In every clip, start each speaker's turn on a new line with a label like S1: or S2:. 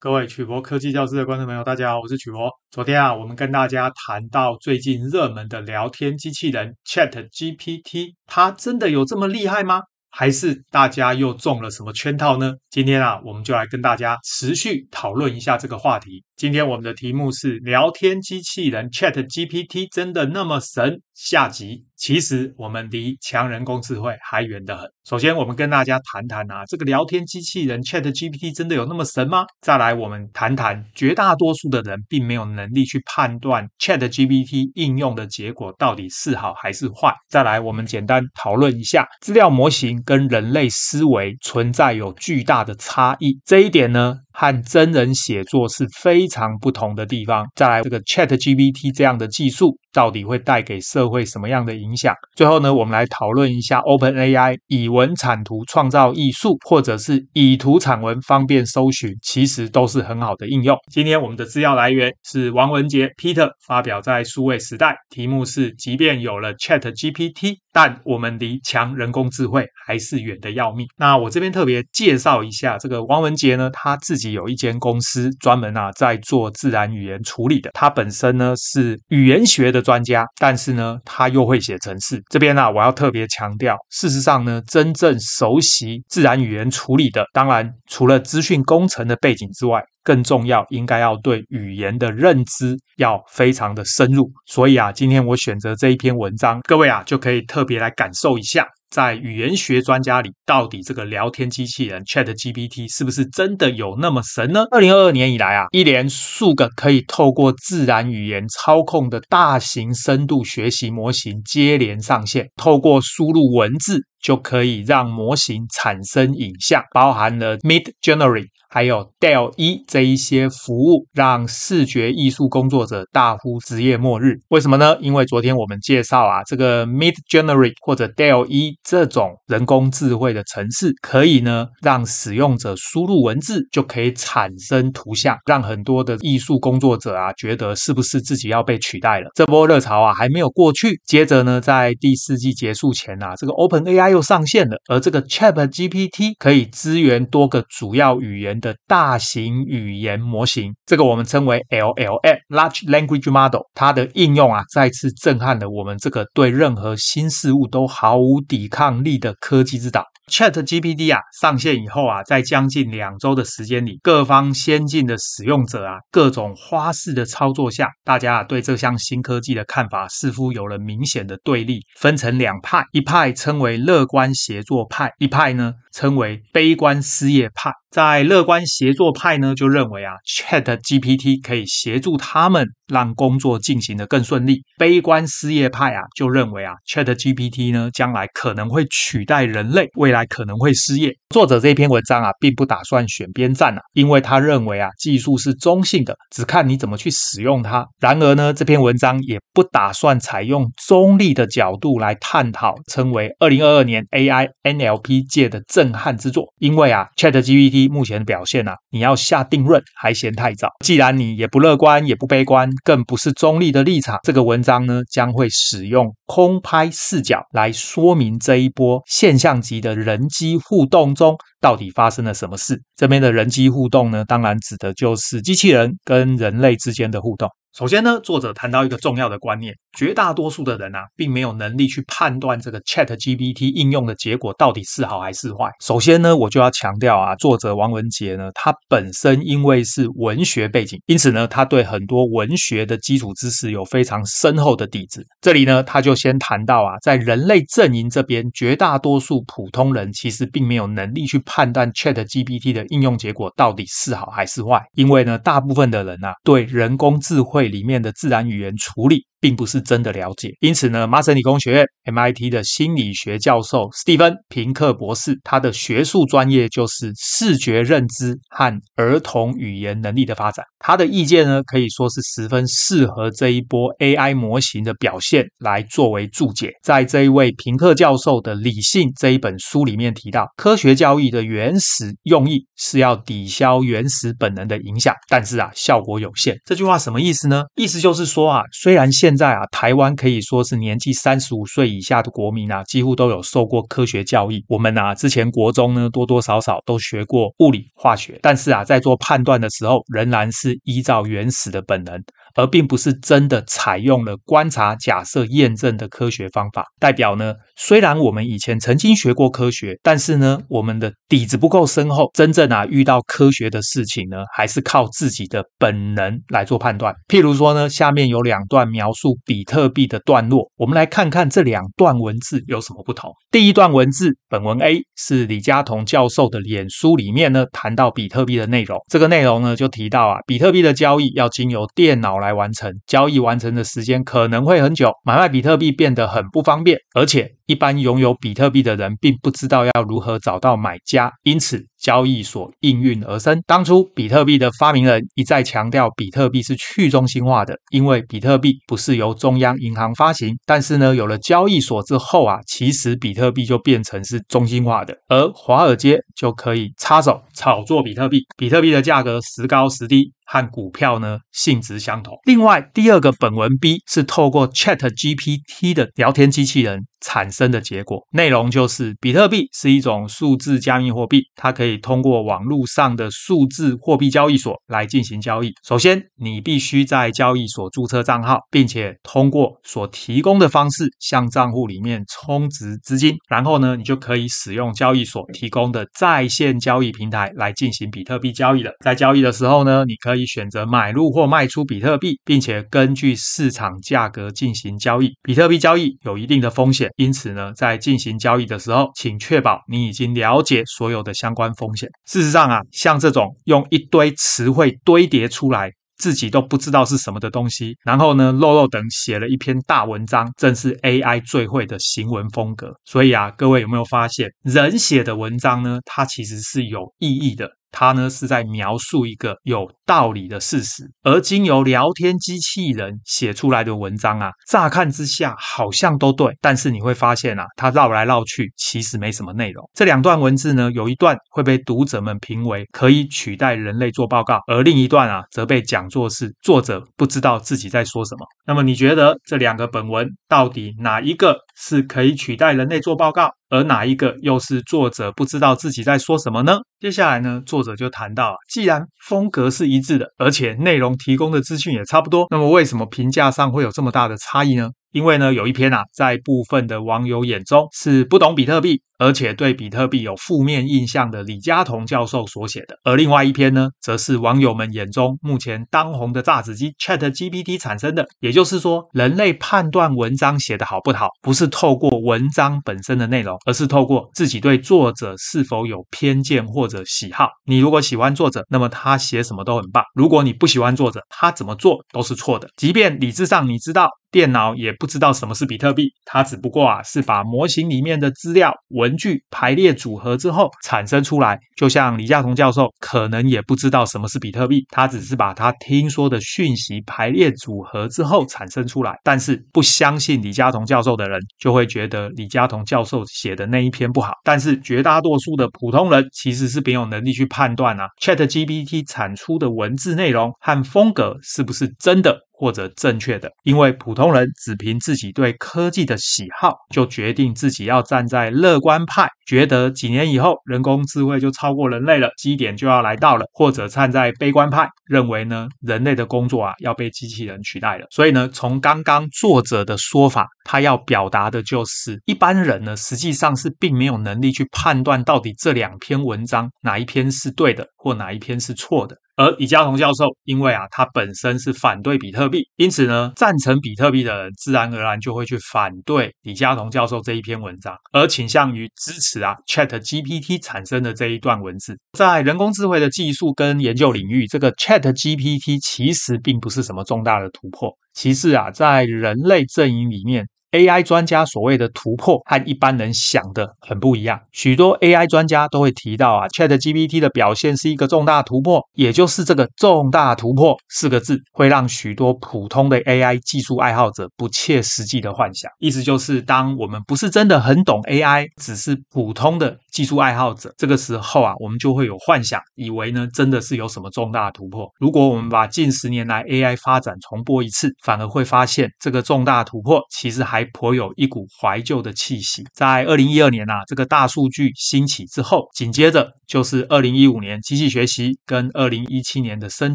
S1: 各位曲博科技教室的观众朋友，大家好，我是曲博。昨天啊，我们跟大家谈到最近热门的聊天机器人 ChatGPT，它真的有这么厉害吗？还是大家又中了什么圈套呢？今天啊，我们就来跟大家持续讨论一下这个话题。今天我们的题目是：聊天机器人 ChatGPT 真的那么神？下集。其实我们离强人工智慧还远得很。首先，我们跟大家谈谈啊，这个聊天机器人 ChatGPT 真的有那么神吗？再来，我们谈谈绝大多数的人并没有能力去判断 ChatGPT 应用的结果到底是好还是坏。再来，我们简单讨论一下资料模型跟人类思维存在有巨大的差异。这一点呢，和真人写作是非常不同的地方。再来，这个 ChatGPT 这样的技术到底会带给社会什么样的影响？最后呢，我们来讨论一下 OpenAI 以文产图创造艺术，或者是以图产文方便搜寻，其实都是很好的应用。今天我们的资料来源是王文杰 Peter 发表在数位时代，题目是：即便有了 ChatGPT，但我们离强人工智慧还是远得要命。那我这边特别介绍一下这个王文杰呢，他自己。有一间公司专门啊在做自然语言处理的，他本身呢是语言学的专家，但是呢他又会写程式。这边呢、啊、我要特别强调，事实上呢真正熟悉自然语言处理的，当然除了资讯工程的背景之外，更重要应该要对语言的认知要非常的深入。所以啊，今天我选择这一篇文章，各位啊就可以特别来感受一下。在语言学专家里，到底这个聊天机器人 ChatGPT 是不是真的有那么神呢？二零二二年以来啊，一连数个可以透过自然语言操控的大型深度学习模型接连上线，透过输入文字就可以让模型产生影像，包含了 Midjourney。还有 DALL-E 这一些服务，让视觉艺术工作者大呼职业末日。为什么呢？因为昨天我们介绍啊，这个 Midjourney 或者 DALL-E 这种人工智慧的程式，可以呢让使用者输入文字就可以产生图像，让很多的艺术工作者啊觉得是不是自己要被取代了？这波热潮啊还没有过去。接着呢，在第四季结束前啊，这个 Open AI 又上线了，而这个 ChatGPT 可以支援多个主要语言。的大型语言模型，这个我们称为 LLM（Large Language Model），它的应用啊，再次震撼了我们这个对任何新事物都毫无抵抗力的科技之岛。ChatGPT 啊上线以后啊，在将近两周的时间里，各方先进的使用者啊，各种花式的操作下，大家啊对这项新科技的看法似乎有了明显的对立，分成两派，一派称为乐乐观协作派，一派呢称为悲观失业派。在乐观协作派呢，就认为啊，ChatGPT 可以协助他们让工作进行的更顺利。悲观失业派啊，就认为啊，ChatGPT 呢，将来可能会取代人类，未来可能会失业。作者这篇文章啊，并不打算选边站啊，因为他认为啊，技术是中性的，只看你怎么去使用它。然而呢，这篇文章也不打算采用中立的角度来探讨，称为二零二二年 AI NLP 界的震撼之作。因为啊，ChatGPT 目前的表现啊，你要下定论还嫌太早。既然你也不乐观，也不悲观，更不是中立的立场，这个文章呢，将会使用空拍视角来说明这一波现象级的人机互动中到底发生了什么事。这边的人机互动呢，当然指的就是机器人跟人类之间的互动。首先呢，作者谈到一个重要的观念。绝大多数的人啊，并没有能力去判断这个 ChatGPT 应用的结果到底是好还是坏。首先呢，我就要强调啊，作者王文杰呢，他本身因为是文学背景，因此呢，他对很多文学的基础知识有非常深厚的底子。这里呢，他就先谈到啊，在人类阵营这边，绝大多数普通人其实并没有能力去判断 ChatGPT 的应用结果到底是好还是坏，因为呢，大部分的人啊，对人工智慧里面的自然语言处理。并不是真的了解，因此呢，麻省理工学院 MIT 的心理学教授史蒂芬·平克博士，他的学术专业就是视觉认知和儿童语言能力的发展。他的意见呢，可以说是十分适合这一波 AI 模型的表现来作为注解。在这一位平克教授的《理性》这一本书里面提到，科学教育的原始用意是要抵消原始本能的影响，但是啊，效果有限。这句话什么意思呢？意思就是说啊，虽然现现在啊，台湾可以说是年纪三十五岁以下的国民啊，几乎都有受过科学教育。我们啊，之前国中呢，多多少少都学过物理、化学，但是啊，在做判断的时候，仍然是依照原始的本能。而并不是真的采用了观察、假设、验证的科学方法，代表呢，虽然我们以前曾经学过科学，但是呢，我们的底子不够深厚，真正啊遇到科学的事情呢，还是靠自己的本能来做判断。譬如说呢，下面有两段描述比特币的段落，我们来看看这两段文字有什么不同。第一段文字，本文 A 是李嘉彤教授的脸书里面呢谈到比特币的内容，这个内容呢就提到啊，比特币的交易要经由电脑来。来完成交易，完成的时间可能会很久，买卖比特币变得很不方便，而且一般拥有比特币的人并不知道要如何找到买家，因此交易所应运而生。当初比特币的发明人一再强调，比特币是去中心化的，因为比特币不是由中央银行发行。但是呢，有了交易所之后啊，其实比特币就变成是中心化的，而华尔街就可以插手炒作比特币，比特币的价格时高时低。和股票呢性质相同。另外，第二个本文 B 是透过 ChatGPT 的聊天机器人产生的结果，内容就是比特币是一种数字加密货币，它可以通过网络上的数字货币交易所来进行交易。首先，你必须在交易所注册账号，并且通过所提供的方式向账户里面充值资金，然后呢，你就可以使用交易所提供的在线交易平台来进行比特币交易了。在交易的时候呢，你可以选择买入或卖出比特币，并且根据市场价格进行交易。比特币交易有一定的风险。因此呢，在进行交易的时候，请确保你已经了解所有的相关风险。事实上啊，像这种用一堆词汇堆叠出来，自己都不知道是什么的东西，然后呢，漏漏等写了一篇大文章，正是 AI 最会的行文风格。所以啊，各位有没有发现，人写的文章呢，它其实是有意义的。它呢是在描述一个有道理的事实，而经由聊天机器人写出来的文章啊，乍看之下好像都对，但是你会发现啊，它绕来绕去其实没什么内容。这两段文字呢，有一段会被读者们评为可以取代人类做报告，而另一段啊，则被讲作是作者不知道自己在说什么。那么你觉得这两个本文到底哪一个是可以取代人类做报告？而哪一个又是作者不知道自己在说什么呢？接下来呢，作者就谈到，既然风格是一致的，而且内容提供的资讯也差不多，那么为什么评价上会有这么大的差异呢？因为呢，有一篇啊，在部分的网友眼中是不懂比特币，而且对比特币有负面印象的李嘉彤教授所写的，而另外一篇呢，则是网友们眼中目前当红的炸子机 ChatGPT 产生的。也就是说，人类判断文章写得好不好，不是透过文章本身的内容，而是透过自己对作者是否有偏见或者喜好。你如果喜欢作者，那么他写什么都很棒；如果你不喜欢作者，他怎么做都是错的。即便理智上你知道。电脑也不知道什么是比特币，它只不过啊是把模型里面的资料文具排列组合之后产生出来。就像李嘉彤教授可能也不知道什么是比特币，他只是把他听说的讯息排列组合之后产生出来。但是不相信李嘉彤教授的人就会觉得李嘉彤教授写的那一篇不好。但是绝大多数的普通人其实是没有能力去判断啊，ChatGPT 产出的文字内容和风格是不是真的。或者正确的，因为普通人只凭自己对科技的喜好，就决定自己要站在乐观派，觉得几年以后人工智慧就超过人类了，基点就要来到了；或者站在悲观派，认为呢人类的工作啊要被机器人取代了。所以呢，从刚刚作者的说法，他要表达的就是，一般人呢实际上是并没有能力去判断到底这两篇文章哪一篇是对的，或哪一篇是错的。而李嘉彤教授，因为啊，他本身是反对比特币，因此呢，赞成比特币的人自然而然就会去反对李嘉彤教授这一篇文章，而倾向于支持啊 ChatGPT 产生的这一段文字。在人工智慧的技术跟研究领域，这个 ChatGPT 其实并不是什么重大的突破。其次啊，在人类阵营里面，AI 专家所谓的突破和一般人想的很不一样。许多 AI 专家都会提到啊，ChatGPT 的表现是一个重大突破，也就是这个重大突破四个字，会让许多普通的 AI 技术爱好者不切实际的幻想。意思就是，当我们不是真的很懂 AI，只是普通的技术爱好者，这个时候啊，我们就会有幻想，以为呢真的是有什么重大突破。如果我们把近十年来 AI 发展重播一次，反而会发现这个重大突破其实还。还颇有一股怀旧的气息。在二零一二年呐，这个大数据兴起之后，紧接着就是二零一五年机器学习跟二零一七年的深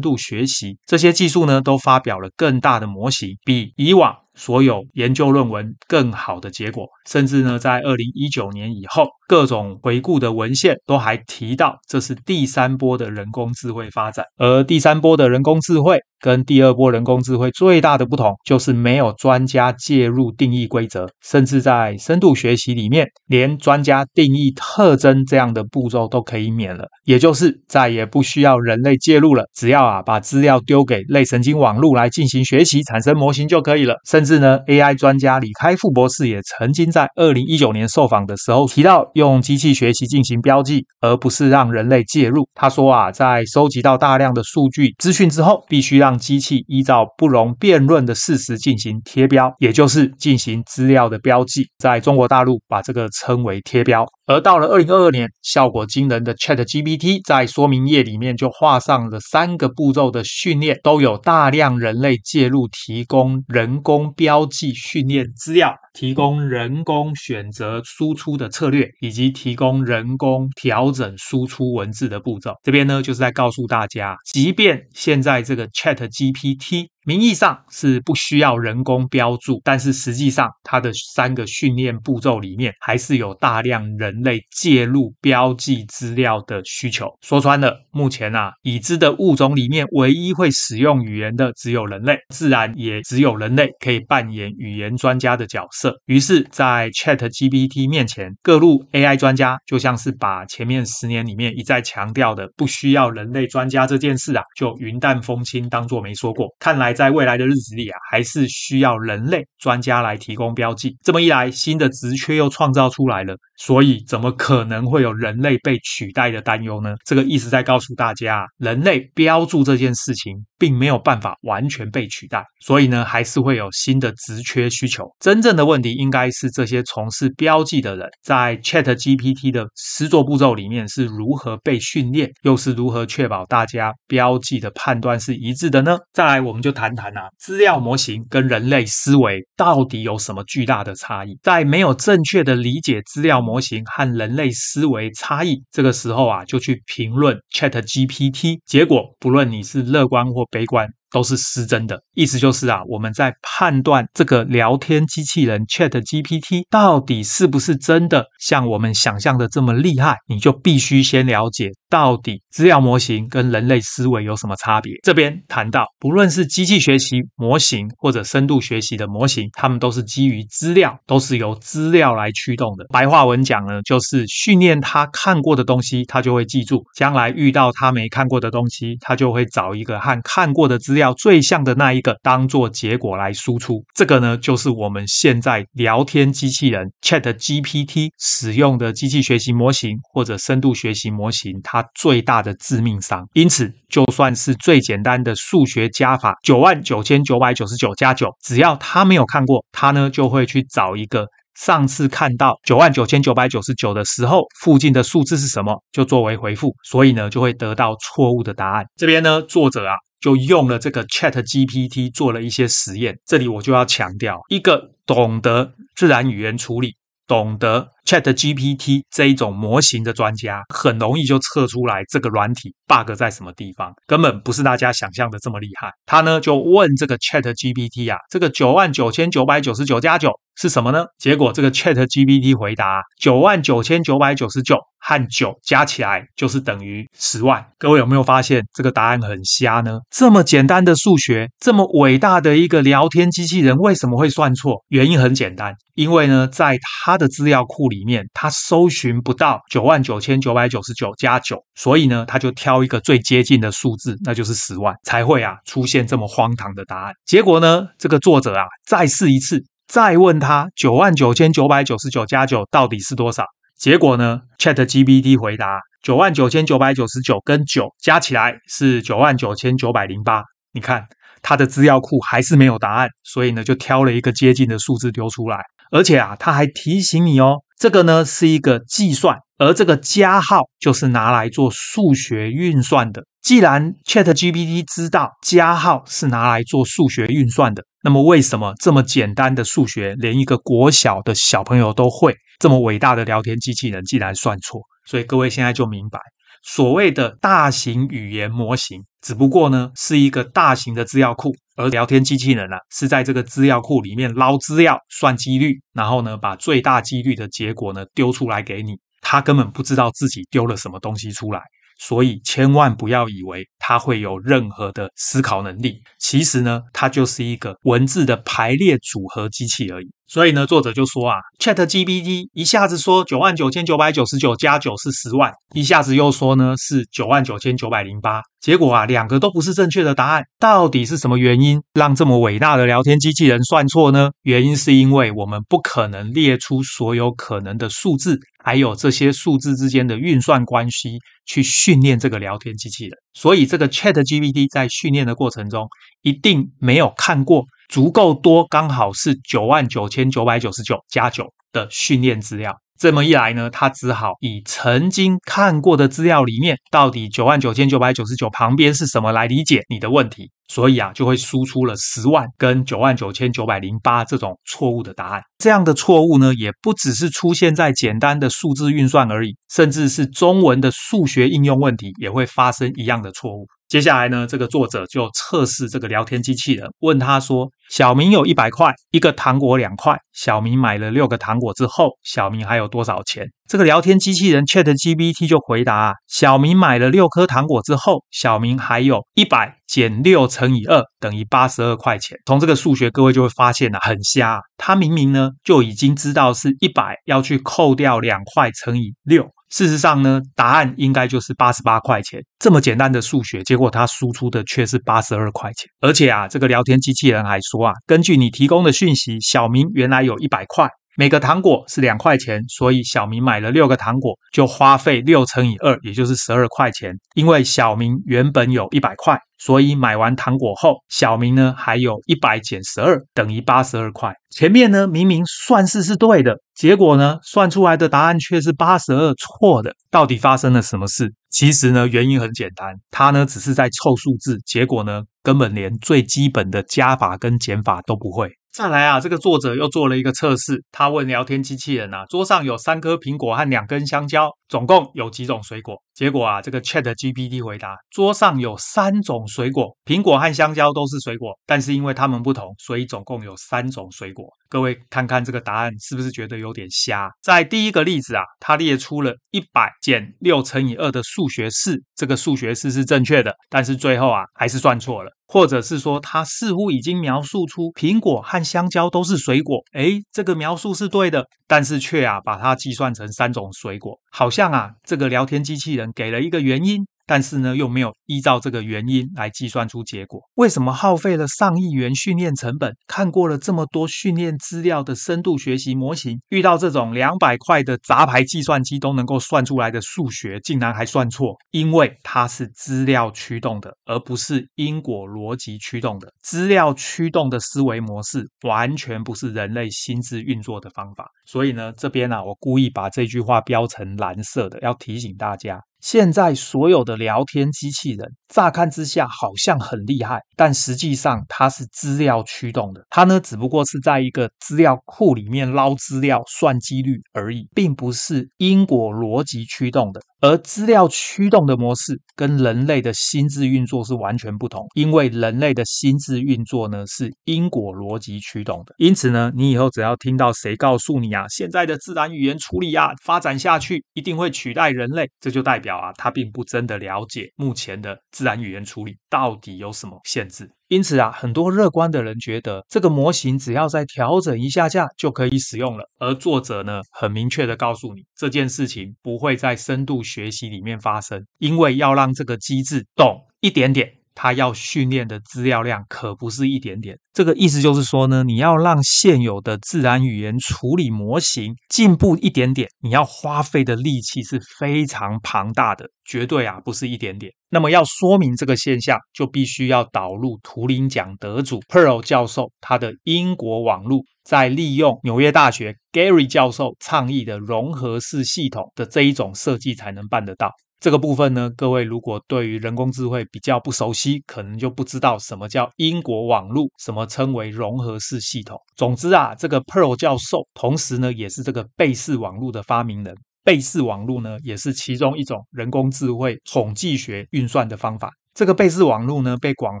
S1: 度学习，这些技术呢都发表了更大的模型，比以往所有研究论文更好的结果。甚至呢，在二零一九年以后，各种回顾的文献都还提到，这是第三波的人工智慧发展。而第三波的人工智慧跟第二波人工智慧最大的不同，就是没有专家介入定义规则，甚至在深度学习里面，连专家定义特征这样的步骤都可以免了，也就是再也不需要人类介入了，只要啊把资料丢给类神经网络来进行学习，产生模型就可以了。甚至呢，AI 专家李开复博士也曾经在二零一九年受访的时候提到，用机器学习进行标记，而不是让人类介入。他说啊，在收集到大量的数据资讯之后，必须让机器依照不容辩论的事实进行贴标，也就是进行资料的标记。在中国大陆，把这个称为贴标。而到了二零二二年，效果惊人的 ChatGPT 在说明页里面就画上了三个步骤的训练，都有大量人类介入，提供人工标记训练资料，提供人工选择输出的策略，以及提供人工调整输出文字的步骤。这边呢，就是在告诉大家，即便现在这个 ChatGPT。名义上是不需要人工标注，但是实际上它的三个训练步骤里面还是有大量人类介入标记资料的需求。说穿了，目前啊已知的物种里面唯一会使用语言的只有人类，自然也只有人类可以扮演语言专家的角色。于是，在 ChatGPT 面前，各路 AI 专家就像是把前面十年里面一再强调的不需要人类专家这件事啊，就云淡风轻当作没说过。看来。在未来的日子里啊，还是需要人类专家来提供标记。这么一来，新的职缺又创造出来了。所以，怎么可能会有人类被取代的担忧呢？这个意思在告诉大家，人类标注这件事情并没有办法完全被取代。所以呢，还是会有新的职缺需求。真正的问题应该是这些从事标记的人，在 ChatGPT 的实作步骤里面是如何被训练，又是如何确保大家标记的判断是一致的呢？再来，我们就谈谈啊，资料模型跟人类思维到底有什么巨大的差异？在没有正确的理解资料模型和人类思维差异，这个时候啊，就去评论 ChatGPT，结果不论你是乐观或悲观。都是失真的，意思就是啊，我们在判断这个聊天机器人 ChatGPT 到底是不是真的像我们想象的这么厉害，你就必须先了解到底资料模型跟人类思维有什么差别。这边谈到，不论是机器学习模型或者深度学习的模型，它们都是基于资料，都是由资料来驱动的。白话文讲呢，就是训练他看过的东西，他就会记住；将来遇到他没看过的东西，他就会找一个和看过的资料。最像的那一个当做结果来输出，这个呢，就是我们现在聊天机器人 ChatGPT 使用的机器学习模型或者深度学习模型，它最大的致命伤。因此，就算是最简单的数学加法九万九千九百九十九加九，只要他没有看过，他呢就会去找一个上次看到九万九千九百九十九的时候附近的数字是什么，就作为回复，所以呢就会得到错误的答案。这边呢，作者啊。就用了这个 ChatGPT 做了一些实验，这里我就要强调，一个懂得自然语言处理、懂得 ChatGPT 这一种模型的专家，很容易就测出来这个软体 bug 在什么地方，根本不是大家想象的这么厉害。他呢就问这个 ChatGPT 啊，这个九万九千九百九十九加九是什么呢？结果这个 ChatGPT 回答九万九千九百九十九。和九加起来就是等于十万。各位有没有发现这个答案很瞎呢？这么简单的数学，这么伟大的一个聊天机器人，为什么会算错？原因很简单，因为呢，在它的资料库里面，它搜寻不到九万九千九百九十九加九，所以呢，它就挑一个最接近的数字，那就是十万，才会啊出现这么荒唐的答案。结果呢，这个作者啊再试一次。再问他九万九千九百九十九加九到底是多少？结果呢，ChatGPT 回答九万九千九百九十九跟九加起来是九万九千九百零八。你看他的资料库还是没有答案，所以呢就挑了一个接近的数字丢出来，而且啊他还提醒你哦，这个呢是一个计算，而这个加号就是拿来做数学运算的。既然 ChatGPT 知道加号是拿来做数学运算的，那么为什么这么简单的数学，连一个国小的小朋友都会？这么伟大的聊天机器人竟然算错？所以各位现在就明白，所谓的大型语言模型，只不过呢是一个大型的资料库，而聊天机器人呢、啊、是在这个资料库里面捞资料、算几率，然后呢把最大几率的结果呢丢出来给你。他根本不知道自己丢了什么东西出来。所以千万不要以为它会有任何的思考能力，其实呢，它就是一个文字的排列组合机器而已。所以呢，作者就说啊，ChatGPT 一下子说九万九千九百九十九加九是十万，一下子又说呢是九万九千九百零八，结果啊，两个都不是正确的答案。到底是什么原因让这么伟大的聊天机器人算错呢？原因是因为我们不可能列出所有可能的数字，还有这些数字之间的运算关系去训练这个聊天机器人。所以这个 ChatGPT 在训练的过程中，一定没有看过。足够多，刚好是九万九千九百九十九加九的训练资料。这么一来呢，他只好以曾经看过的资料里面，到底九万九千九百九十九旁边是什么来理解你的问题。所以啊，就会输出了十万跟九万九千九百零八这种错误的答案。这样的错误呢，也不只是出现在简单的数字运算而已，甚至是中文的数学应用问题也会发生一样的错误。接下来呢，这个作者就测试这个聊天机器人，问他说：“小明有一百块，一个糖果两块。小明买了六个糖果之后，小明还有多少钱？”这个聊天机器人 ChatGPT 就回答：“啊小明买了六颗糖果之后，小明还有一百减六乘以二等于八十二块钱。”从这个数学，各位就会发现呢，很瞎。他明明呢就已经知道是一百要去扣掉两块乘以六。事实上呢，答案应该就是八十八块钱，这么简单的数学，结果它输出的却是八十二块钱。而且啊，这个聊天机器人还说啊，根据你提供的讯息，小明原来有一百块。每个糖果是两块钱，所以小明买了六个糖果，就花费六乘以二，也就是十二块钱。因为小明原本有一百块，所以买完糖果后，小明呢还有一百减十二等于八十二块。前面呢明明算式是对的，结果呢算出来的答案却是八十二，错的。到底发生了什么事？其实呢原因很简单，他呢只是在凑数字，结果呢根本连最基本的加法跟减法都不会。再来啊，这个作者又做了一个测试，他问聊天机器人啊，桌上有三颗苹果和两根香蕉，总共有几种水果？结果啊，这个 ChatGPT 回答，桌上有三种水果，苹果和香蕉都是水果，但是因为它们不同，所以总共有三种水果。各位看看这个答案是不是觉得有点瞎？在第一个例子啊，他列出了一百减六乘以二的数学式，这个数学式是正确的，但是最后啊还是算错了。或者是说，他似乎已经描述出苹果和香蕉都是水果，诶，这个描述是对的，但是却啊把它计算成三种水果，好像啊这个聊天机器人给了一个原因。但是呢，又没有依照这个原因来计算出结果。为什么耗费了上亿元训练成本，看过了这么多训练资料的深度学习模型，遇到这种两百块的杂牌计算机都能够算出来的数学，竟然还算错？因为它是资料驱动的，而不是因果逻辑驱动的。资料驱动的思维模式，完全不是人类心智运作的方法。所以呢，这边、啊，我故意把这句话标成蓝色的，要提醒大家。现在所有的聊天机器人，乍看之下好像很厉害，但实际上它是资料驱动的。它呢，只不过是在一个资料库里面捞资料、算几率而已，并不是因果逻辑驱动的。而资料驱动的模式跟人类的心智运作是完全不同，因为人类的心智运作呢是因果逻辑驱动的。因此呢，你以后只要听到谁告诉你啊，现在的自然语言处理啊发展下去一定会取代人类，这就代表啊，他并不真的了解目前的自然语言处理到底有什么限制。因此啊，很多乐观的人觉得这个模型只要再调整一下下就可以使用了。而作者呢，很明确的告诉你，这件事情不会在深度学习里面发生，因为要让这个机制懂一点点。它要训练的资料量可不是一点点。这个意思就是说呢，你要让现有的自然语言处理模型进步一点点，你要花费的力气是非常庞大的，绝对啊不是一点点。那么要说明这个现象，就必须要导入图灵奖得主 Pearl 教授他的英国网路，在利用纽约大学 Gary 教授倡议的融合式系统的这一种设计才能办得到。这个部分呢，各位如果对于人工智慧比较不熟悉，可能就不知道什么叫因果网路，什么称为融合式系统。总之啊，这个 Pearl 教授同时呢，也是这个贝氏网路的发明人。贝氏网路呢，也是其中一种人工智慧统计学运算的方法。这个贝氏网络呢，被广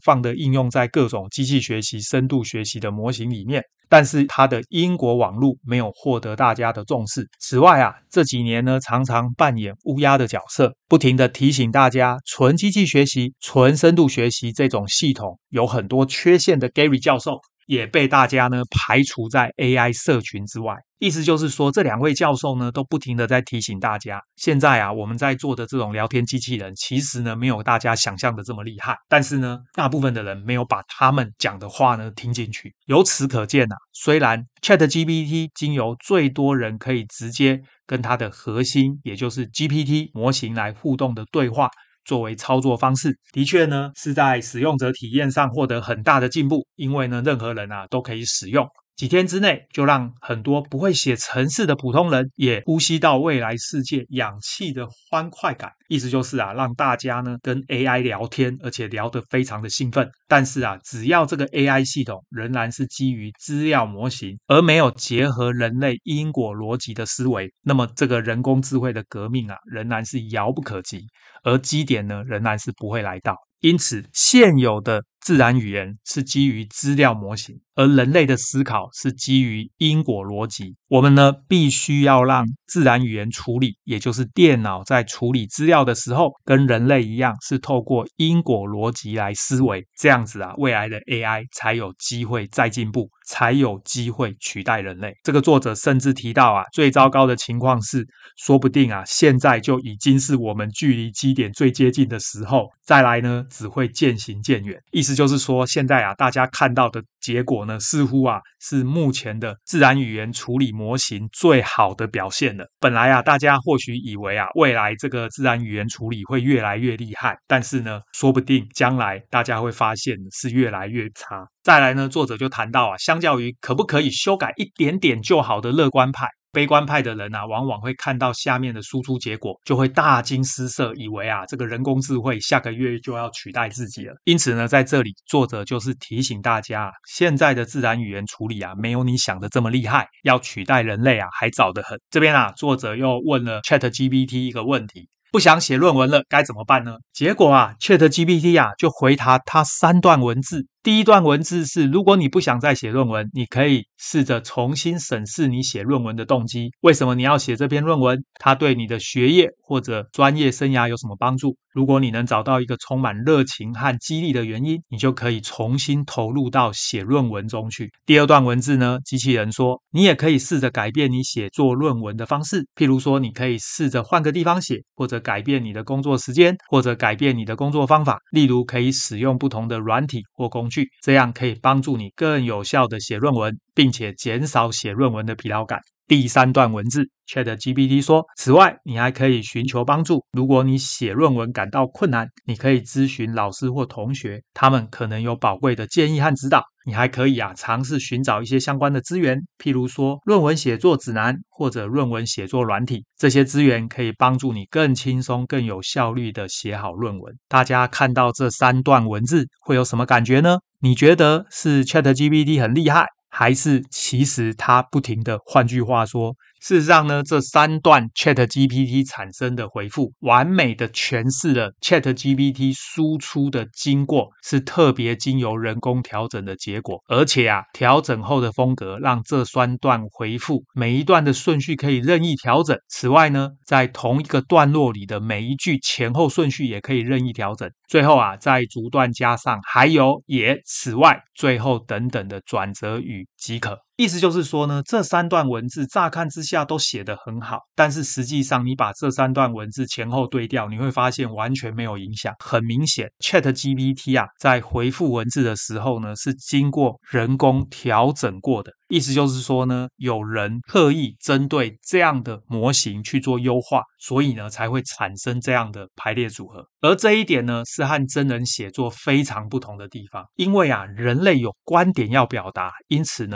S1: 泛的应用在各种机器学习、深度学习的模型里面。但是它的因果网络没有获得大家的重视。此外啊，这几年呢，常常扮演乌鸦的角色，不停地提醒大家，纯机器学习、纯深度学习这种系统有很多缺陷的 Gary 教授。也被大家呢排除在 AI 社群之外，意思就是说，这两位教授呢都不停地在提醒大家，现在啊我们在做的这种聊天机器人，其实呢没有大家想象的这么厉害，但是呢大部分的人没有把他们讲的话呢听进去。由此可见啊，虽然 ChatGPT 经由最多人可以直接跟它的核心，也就是 GPT 模型来互动的对话。作为操作方式，的确呢是在使用者体验上获得很大的进步，因为呢任何人啊都可以使用。几天之内，就让很多不会写程式的普通人也呼吸到未来世界氧气的欢快感。意思就是啊，让大家呢跟 AI 聊天，而且聊得非常的兴奋。但是啊，只要这个 AI 系统仍然是基于资料模型，而没有结合人类因果逻辑的思维，那么这个人工智慧的革命啊，仍然是遥不可及，而基点呢，仍然是不会来到。因此，现有的自然语言是基于资料模型，而人类的思考是基于因果逻辑。我们呢，必须要让自然语言处理，也就是电脑在处理资料的时候，跟人类一样，是透过因果逻辑来思维。这样子啊，未来的 AI 才有机会再进步，才有机会取代人类。这个作者甚至提到啊，最糟糕的情况是，说不定啊，现在就已经是我们距离基点最接近的时候。再来呢，只会渐行渐远。意思。就是说，现在啊，大家看到的结果呢，似乎啊是目前的自然语言处理模型最好的表现了。本来啊，大家或许以为啊，未来这个自然语言处理会越来越厉害，但是呢，说不定将来大家会发现是越来越差。再来呢，作者就谈到啊，相较于可不可以修改一点点就好的乐观派。悲观派的人啊，往往会看到下面的输出结果，就会大惊失色，以为啊，这个人工智慧下个月就要取代自己了。因此呢，在这里作者就是提醒大家，现在的自然语言处理啊，没有你想的这么厉害，要取代人类啊，还早得很。这边啊，作者又问了 ChatGPT 一个问题。不想写论文了，该怎么办呢？结果啊，ChatGPT 啊就回答他三段文字。第一段文字是：如果你不想再写论文，你可以试着重新审视你写论文的动机。为什么你要写这篇论文？它对你的学业或者专业生涯有什么帮助？如果你能找到一个充满热情和激励的原因，你就可以重新投入到写论文中去。第二段文字呢，机器人说，你也可以试着改变你写作论文的方式，譬如说，你可以试着换个地方写，或者改变你的工作时间，或者改变你的工作方法。例如，可以使用不同的软体或工具，这样可以帮助你更有效地写论文，并且减少写论文的疲劳感。第三段文字，ChatGPT 说：“此外，你还可以寻求帮助。如果你写论文感到困难，你可以咨询老师或同学，他们可能有宝贵的建议和指导。你还可以啊，尝试寻找一些相关的资源，譬如说论文写作指南或者论文写作软体。这些资源可以帮助你更轻松、更有效率地写好论文。大家看到这三段文字会有什么感觉呢？你觉得是 ChatGPT 很厉害？”还是其实它不停的，换句话说。事实上呢，这三段 ChatGPT 产生的回复，完美的诠释了 ChatGPT 输出的经过是特别经由人工调整的结果，而且啊，调整后的风格让这三段回复每一段的顺序可以任意调整。此外呢，在同一个段落里的每一句前后顺序也可以任意调整。最后啊，在逐段加上还有也、此外、最后等等的转折语即可。意思就是说呢，这三段文字乍看之下都写得很好，但是实际上你把这三段文字前后对调，你会发现完全没有影响。很明显，ChatGPT 啊，在回复文字的时候呢，是经过人工调整过的。意思就是说呢，有人特意针对这样的模型去做优化，所以呢，才会产生这样的排列组合。而这一点呢，是和真人写作非常不同的地方。因为啊，人类有观点要表达，因此，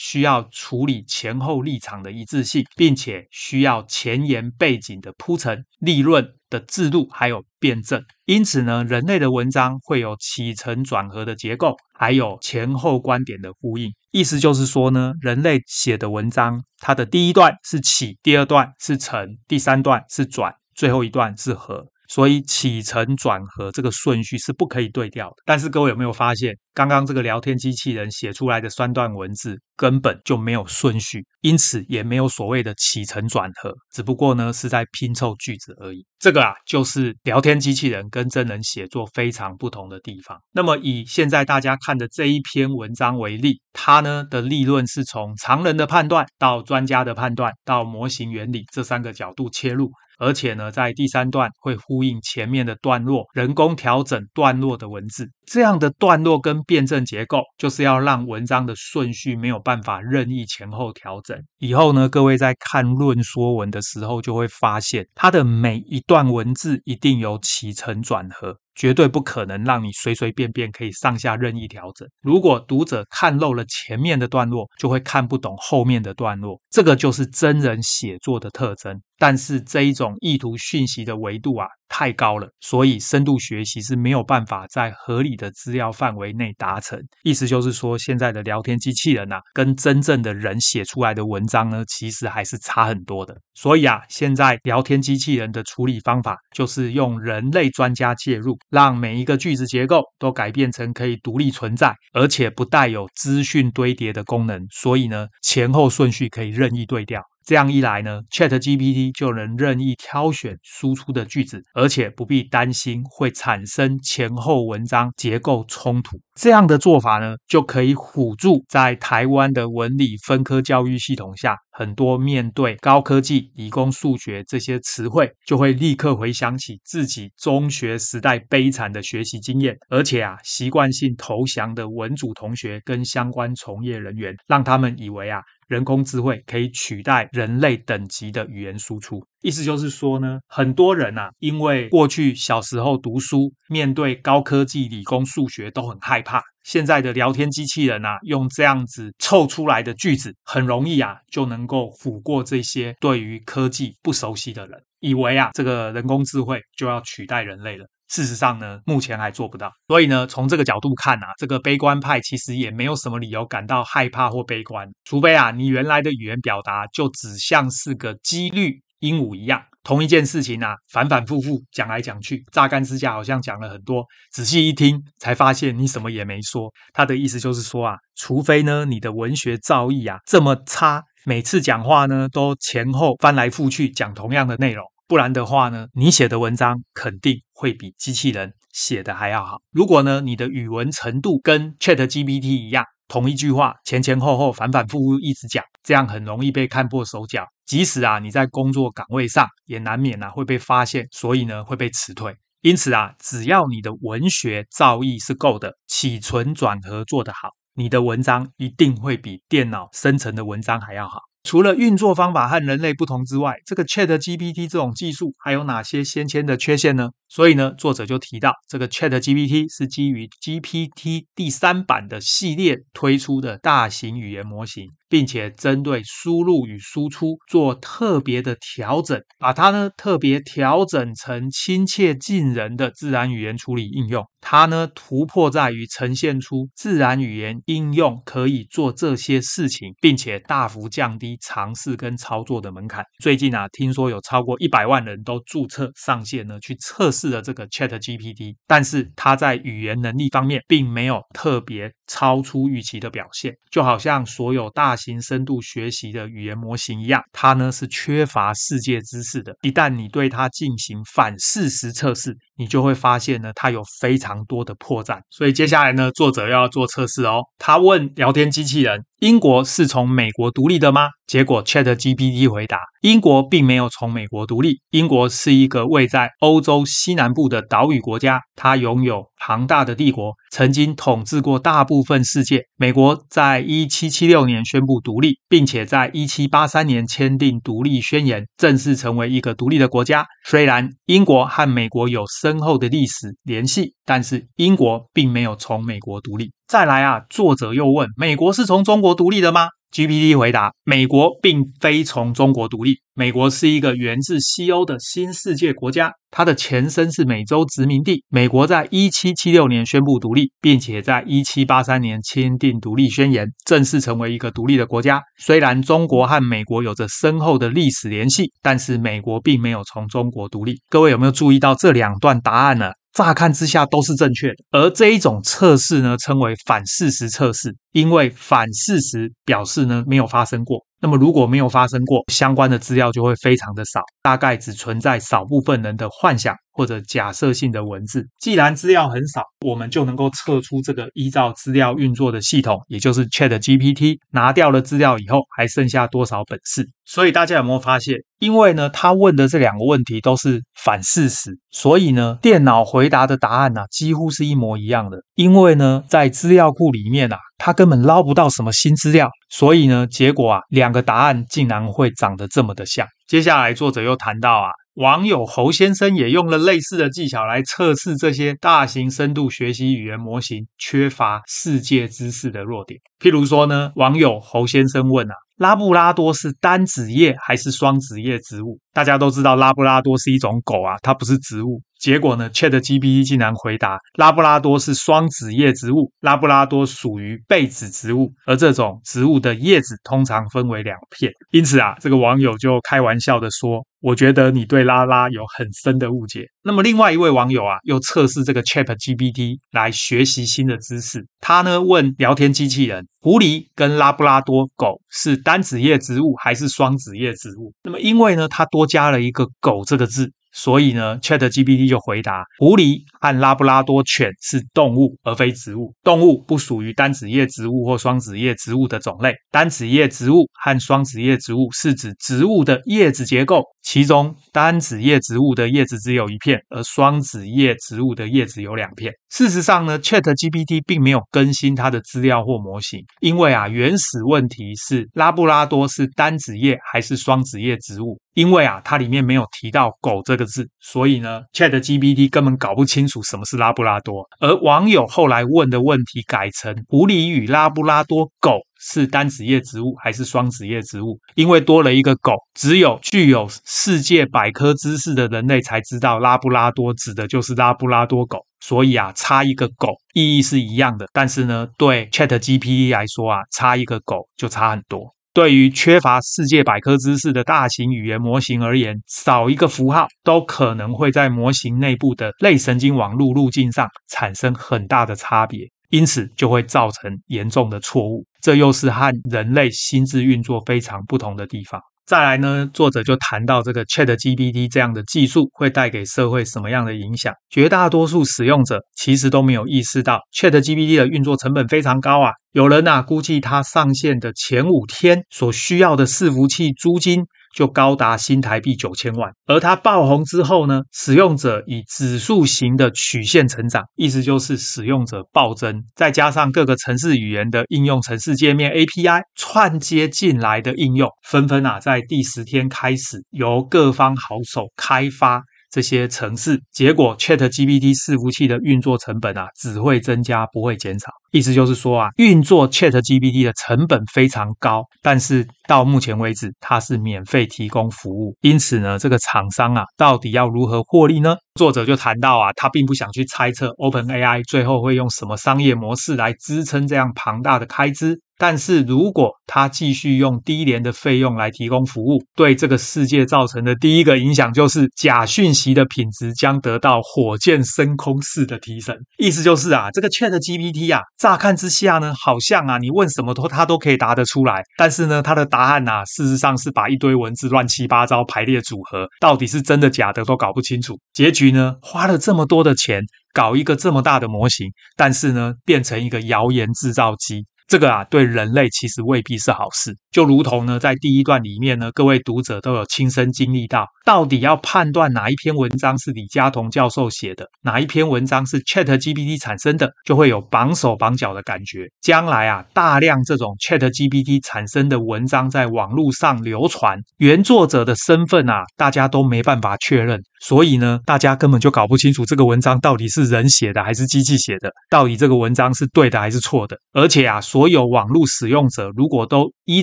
S1: 需要处理前后立场的一致性，并且需要前言背景的铺陈、立论的制度，还有辩证。因此呢，人类的文章会有起承转合的结构，还有前后观点的呼应。意思就是说呢，人类写的文章，它的第一段是起，第二段是承，第三段是转，最后一段是合。所以起承转合这个顺序是不可以对调的。但是各位有没有发现，刚刚这个聊天机器人写出来的三段文字根本就没有顺序，因此也没有所谓的起承转合，只不过呢是在拼凑句子而已。这个啊就是聊天机器人跟真人写作非常不同的地方。那么以现在大家看的这一篇文章为例，它呢的立论是从常人的判断到专家的判断到模型原理这三个角度切入。而且呢，在第三段会呼应前面的段落，人工调整段落的文字。这样的段落跟辩证结构，就是要让文章的顺序没有办法任意前后调整。以后呢，各位在看论说文的时候，就会发现它的每一段文字一定有起承转合。绝对不可能让你随随便便可以上下任意调整。如果读者看漏了前面的段落，就会看不懂后面的段落。这个就是真人写作的特征。但是这一种意图讯息的维度啊，太高了，所以深度学习是没有办法在合理的资料范围内达成。意思就是说，现在的聊天机器人啊，跟真正的人写出来的文章呢，其实还是差很多的。所以啊，现在聊天机器人的处理方法就是用人类专家介入，让每一个句子结构都改变成可以独立存在，而且不带有资讯堆叠的功能。所以呢，前后顺序可以任意对调。这样一来呢，ChatGPT 就能任意挑选输出的句子，而且不必担心会产生前后文章结构冲突。这样的做法呢，就可以辅助在台湾的文理分科教育系统下，很多面对高科技、理工、数学这些词汇，就会立刻回想起自己中学时代悲惨的学习经验，而且啊，习惯性投降的文组同学跟相关从业人员，让他们以为啊。人工智慧可以取代人类等级的语言输出，意思就是说呢，很多人啊，因为过去小时候读书，面对高科技、理工、数学都很害怕。现在的聊天机器人啊，用这样子凑出来的句子，很容易啊，就能够唬过这些对于科技不熟悉的人，以为啊，这个人工智慧就要取代人类了。事实上呢，目前还做不到。所以呢，从这个角度看啊，这个悲观派其实也没有什么理由感到害怕或悲观，除非啊，你原来的语言表达就只像是个几率鹦鹉一样，同一件事情啊，反反复复讲来讲去，榨干之下好像讲了很多，仔细一听才发现你什么也没说。他的意思就是说啊，除非呢，你的文学造诣啊这么差，每次讲话呢都前后翻来覆去讲同样的内容。不然的话呢，你写的文章肯定会比机器人写的还要好。如果呢，你的语文程度跟 ChatGPT 一样，同一句话前前后后反反复复一直讲，这样很容易被看破手脚。即使啊，你在工作岗位上也难免啊会被发现，所以呢会被辞退。因此啊，只要你的文学造诣是够的，起承转合做得好，你的文章一定会比电脑生成的文章还要好。除了运作方法和人类不同之外，这个 ChatGPT 这种技术还有哪些先天的缺陷呢？所以呢，作者就提到，这个 ChatGPT 是基于 GPT 第三版的系列推出的大型语言模型，并且针对输入与输出做特别的调整，把它呢特别调整成亲切近人的自然语言处理应用。它呢突破在于呈现出自然语言应用可以做这些事情，并且大幅降低尝试跟操作的门槛。最近啊，听说有超过一百万人都注册上线呢，去测试。了，这个 ChatGPT，但是它在语言能力方面并没有特别超出预期的表现，就好像所有大型深度学习的语言模型一样，它呢是缺乏世界知识的。一旦你对它进行反事实测试，你就会发现呢，它有非常多的破绽。所以接下来呢，作者要做测试哦。他问聊天机器人英国是从美国独立的吗？结果 ChatGPT 回答，英国并没有从美国独立。英国是一个位在欧洲西南部的岛屿国家，它拥有庞大的帝国，曾经统治过大部分世界。美国在一七七六年宣布独立，并且在一七八三年签订独立宣言，正式成为一个独立的国家。虽然英国和美国有深深厚的历史联系，但是英国并没有从美国独立。再来啊，作者又问：美国是从中国独立的吗？GPT 回答：美国并非从中国独立，美国是一个源自西欧的新世界国家，它的前身是美洲殖民地。美国在一七七六年宣布独立，并且在一七八三年签订独立宣言，正式成为一个独立的国家。虽然中国和美国有着深厚的历史联系，但是美国并没有从中国独立。各位有没有注意到这两段答案呢？乍看之下都是正确的，而这一种测试呢，称为反事实测试，因为反事实表示呢，没有发生过。那么如果没有发生过，相关的资料就会非常的少，大概只存在少部分人的幻想或者假设性的文字。既然资料很少，我们就能够测出这个依照资料运作的系统，也就是 ChatGPT 拿掉了资料以后，还剩下多少本事。所以大家有没有发现？因为呢，他问的这两个问题都是反事实，所以呢，电脑回答的答案呢、几乎是一模一样的。因为呢，在资料库里面啊。他根本捞不到什么新资料，所以呢，结果啊，两个答案竟然会长得这么的像。接下来，作者又谈到啊，网友侯先生也用了类似的技巧来测试这些大型深度学习语言模型缺乏世界知识的弱点。譬如说呢，网友侯先生问啊，拉布拉多是单子叶还是双子叶植物？大家都知道拉布拉多是一种狗啊，它不是植物。结果呢，ChatGPT 竟然回答拉布拉多是双子叶植物，拉布拉多属于被子植物，而这种植物的叶子通常分为两片。因此啊，这个网友就开玩笑的说：“我觉得你对拉拉有很深的误解。”那么另外一位网友啊，又测试这个 ChatGPT 来学习新的知识。他呢问聊天机器人：“狐狸跟拉布拉多狗是单子叶植物还是双子叶植物？”那么因为呢，他多加了一个“狗”这个字。所以呢，ChatGPT 就回答：狐狸和拉布拉多犬是动物，而非植物。动物不属于单子叶植物或双子叶植物的种类。单子叶植物和双子叶植物是指植物的叶子结构。其中单子叶植物的叶子只有一片，而双子叶植物的叶子有两片。事实上呢，ChatGPT 并没有更新它的资料或模型，因为啊，原始问题是拉布拉多是单子叶还是双子叶植物？因为啊，它里面没有提到“狗”这个字，所以呢，ChatGPT 根本搞不清楚什么是拉布拉多。而网友后来问的问题改成“狐狸与拉布拉多狗”。是单子叶植物还是双子叶植物？因为多了一个狗，只有具有世界百科知识的人类才知道拉布拉多指的就是拉布拉多狗。所以啊，差一个狗意义是一样的，但是呢，对 ChatGPT 来说啊，差一个狗就差很多。对于缺乏世界百科知识的大型语言模型而言，少一个符号都可能会在模型内部的类神经网络路径上产生很大的差别。因此就会造成严重的错误，这又是和人类心智运作非常不同的地方。再来呢，作者就谈到这个 ChatGPT 这样的技术会带给社会什么样的影响。绝大多数使用者其实都没有意识到 ChatGPT 的运作成本非常高啊。有人啊估计它上线的前五天所需要的伺服器租金，就高达新台币九千万，而它爆红之后呢，使用者以指数型的曲线成长，意思就是使用者暴增，再加上各个城市语言的应用城市界面 API 串接进来的应用，纷纷啊在第十天开始由各方好手开发。这些城市，结果 ChatGPT 伺服器的运作成本啊，只会增加，不会减少。意思就是说啊，运作 ChatGPT 的成本非常高，但是到目前为止，它是免费提供服务。因此呢，这个厂商啊，到底要如何获利呢？作者就谈到啊，他并不想去猜测 OpenAI 最后会用什么商业模式来支撑这样庞大的开支。但是如果他继续用低廉的费用来提供服务，对这个世界造成的第一个影响就是假讯息的品质将得到火箭升空式的提升。意思就是啊，这个 ChatGPT 啊，乍看之下呢，好像啊，你问什么都他都可以答得出来。但是呢，他的答案啊，事实上是把一堆文字乱七八糟排列组合，到底是真的假的都搞不清楚。结局呢，花了这么多的钱搞一个这么大的模型，但是呢，变成一个谣言制造机。这个啊，对人类其实未必是好事。就如同呢，在第一段里面呢，各位读者都有亲身经历到，到底要判断哪一篇文章是李嘉彤教授写的，哪一篇文章是 ChatGPT 产生的，就会有绑手绑脚的感觉。将来啊，大量这种 ChatGPT 产生的文章在网络上流传，原作者的身份啊，大家都没办法确认。所以呢，大家根本就搞不清楚这个文章到底是人写的还是机器写的，到底这个文章是对的还是错的。而且啊，所有网络使用者如果都依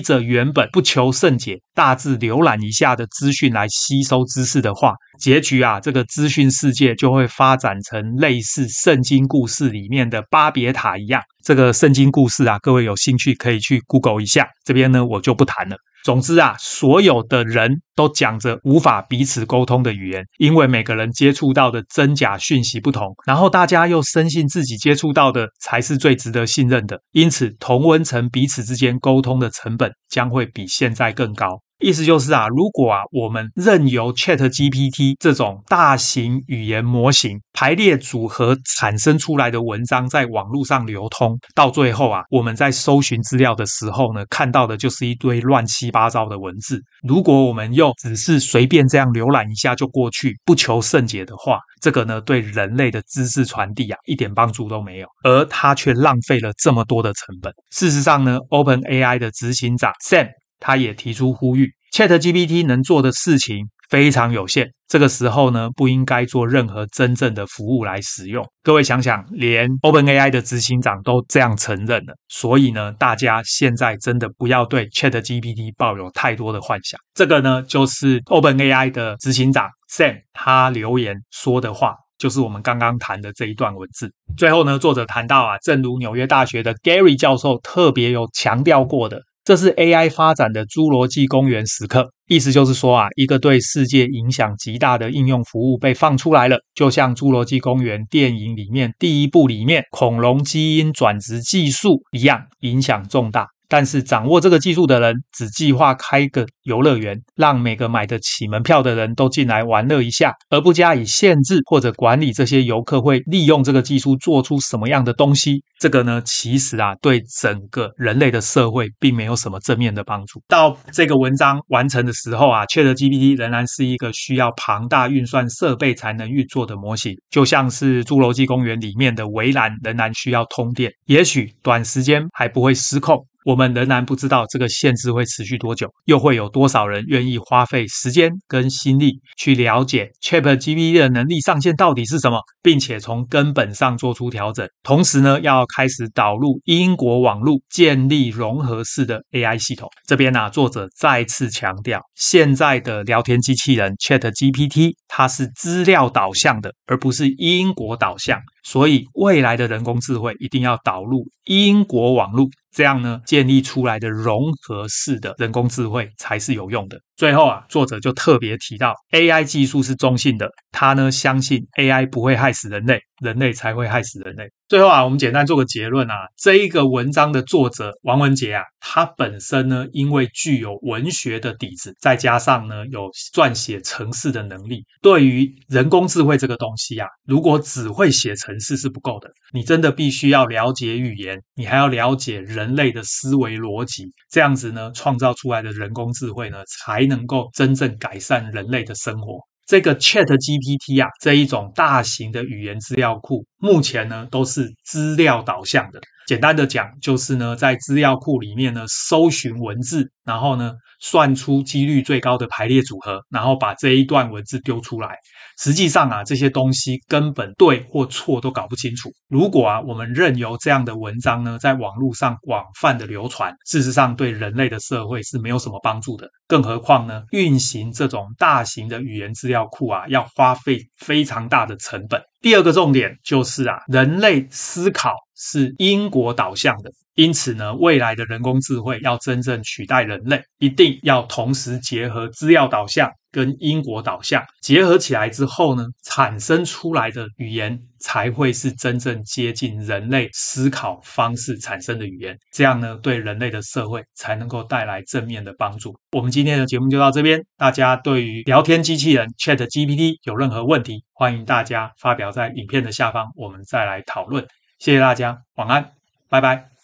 S1: 着原本不求甚解、大致浏览一下的资讯来吸收知识的话，结局啊，这个资讯世界就会发展成类似圣经故事里面的巴别塔一样。这个圣经故事啊，各位有兴趣可以去 Google 一下，这边呢我就不谈了。总之啊，所有的人都讲着无法彼此沟通的语言，因为每个人接触到的真假讯息不同，然后大家又深信自己接触到的才是最值得信任的，因此同温层彼此之间沟通的成本将会比现在更高。意思就是啊，如果啊，我们任由 ChatGPT 这种大型语言模型排列组合产生出来的文章在网络上流通，到最后啊，我们在搜寻资料的时候呢，看到的就是一堆乱七八糟的文字。如果我们又只是随便这样浏览一下就过去，不求甚解的话，这个呢，对人类的知识传递啊，一点帮助都没有，而它却浪费了这么多的成本。事实上呢，OpenAI 的执行长 Sam。他也提出呼吁，ChatGPT 能做的事情非常有限，这个时候呢，不应该做任何真正的服务来使用。各位想想，连 OpenAI 的执行长都这样承认了，所以呢，大家现在真的不要对 ChatGPT 抱有太多的幻想。这个呢，就是 OpenAI 的执行长 Sam 他留言说的话，就是我们刚刚谈的这一段文字。最后呢，作者谈到啊，正如纽约大学的 Gary 教授特别有强调过的。这是 AI 发展的侏罗纪公园时刻，意思就是说啊，一个对世界影响极大的应用服务被放出来了，就像侏罗纪公园电影里面第一部里面恐龙基因转殖技术一样，影响重大。但是掌握这个技术的人只计划开个游乐园，让每个买得起门票的人都进来玩乐一下，而不加以限制或者管理这些游客会利用这个技术做出什么样的东西。这个呢，其实啊，对整个人类的社会并没有什么正面的帮助。到这个文章完成的时候啊，ChatGPT 仍然是一个需要庞大运算设备才能运作的模型，就像是侏罗纪公园里面的围栏仍然需要通电，也许短时间还不会失控。我们仍然不知道这个限制会持续多久，又会有多少人愿意花费时间跟心力去了解 ChatGPT 的能力上限到底是什么，并且从根本上做出调整。同时呢，要开始导入因果网络，建立融合式的 AI 系统。这边呢、作者再次强调，现在的聊天机器人 ChatGPT 它是资料导向的，而不是因果导向。所以，未来的人工智慧一定要导入因果网络，这样呢，建立出来的融合式的人工智慧才是有用的。最后啊，作者就特别提到，AI 技术是中性的，他呢相信 AI 不会害死人类，人类才会害死人类。最后啊，我们简单做个结论啊，这一个文章的作者王文杰啊，他本身呢，因为具有文学的底子，再加上呢有撰写程式的能力，对于人工智慧这个东西啊，如果只会写程式是不够的，你真的必须要了解语言，你还要了解人类的思维逻辑，这样子呢，创造出来的人工智慧呢，才能够真正改善人类的生活。这个 ChatGPT 啊，这一种大型的语言资料库，目前呢都是资料导向的。简单的讲，就是呢在资料库里面呢搜寻文字，然后呢算出几率最高的排列组合，然后把这一段文字丢出来。实际上啊，这些东西根本对或错都搞不清楚。如果啊我们任由这样的文章呢在网络上广泛的流传，事实上对人类的社会是没有什么帮助的。更何况呢，运行这种大型的语言资料库啊，要花费非常大的成本。第二个重点就是啊，人类思考是因果导向的，因此呢，未来的人工智慧要真正取代人类，一定要同时结合资料导向。跟因果导向结合起来之后呢，产生出来的语言才会是真正接近人类思考方式产生的语言。这样呢，对人类的社会才能够带来正面的帮助。我们今天的节目就到这边。大家对于聊天机器人 ChatGPT 有任何问题，欢迎大家发表在影片的下方，我们再来讨论。谢谢大家，晚安，拜拜。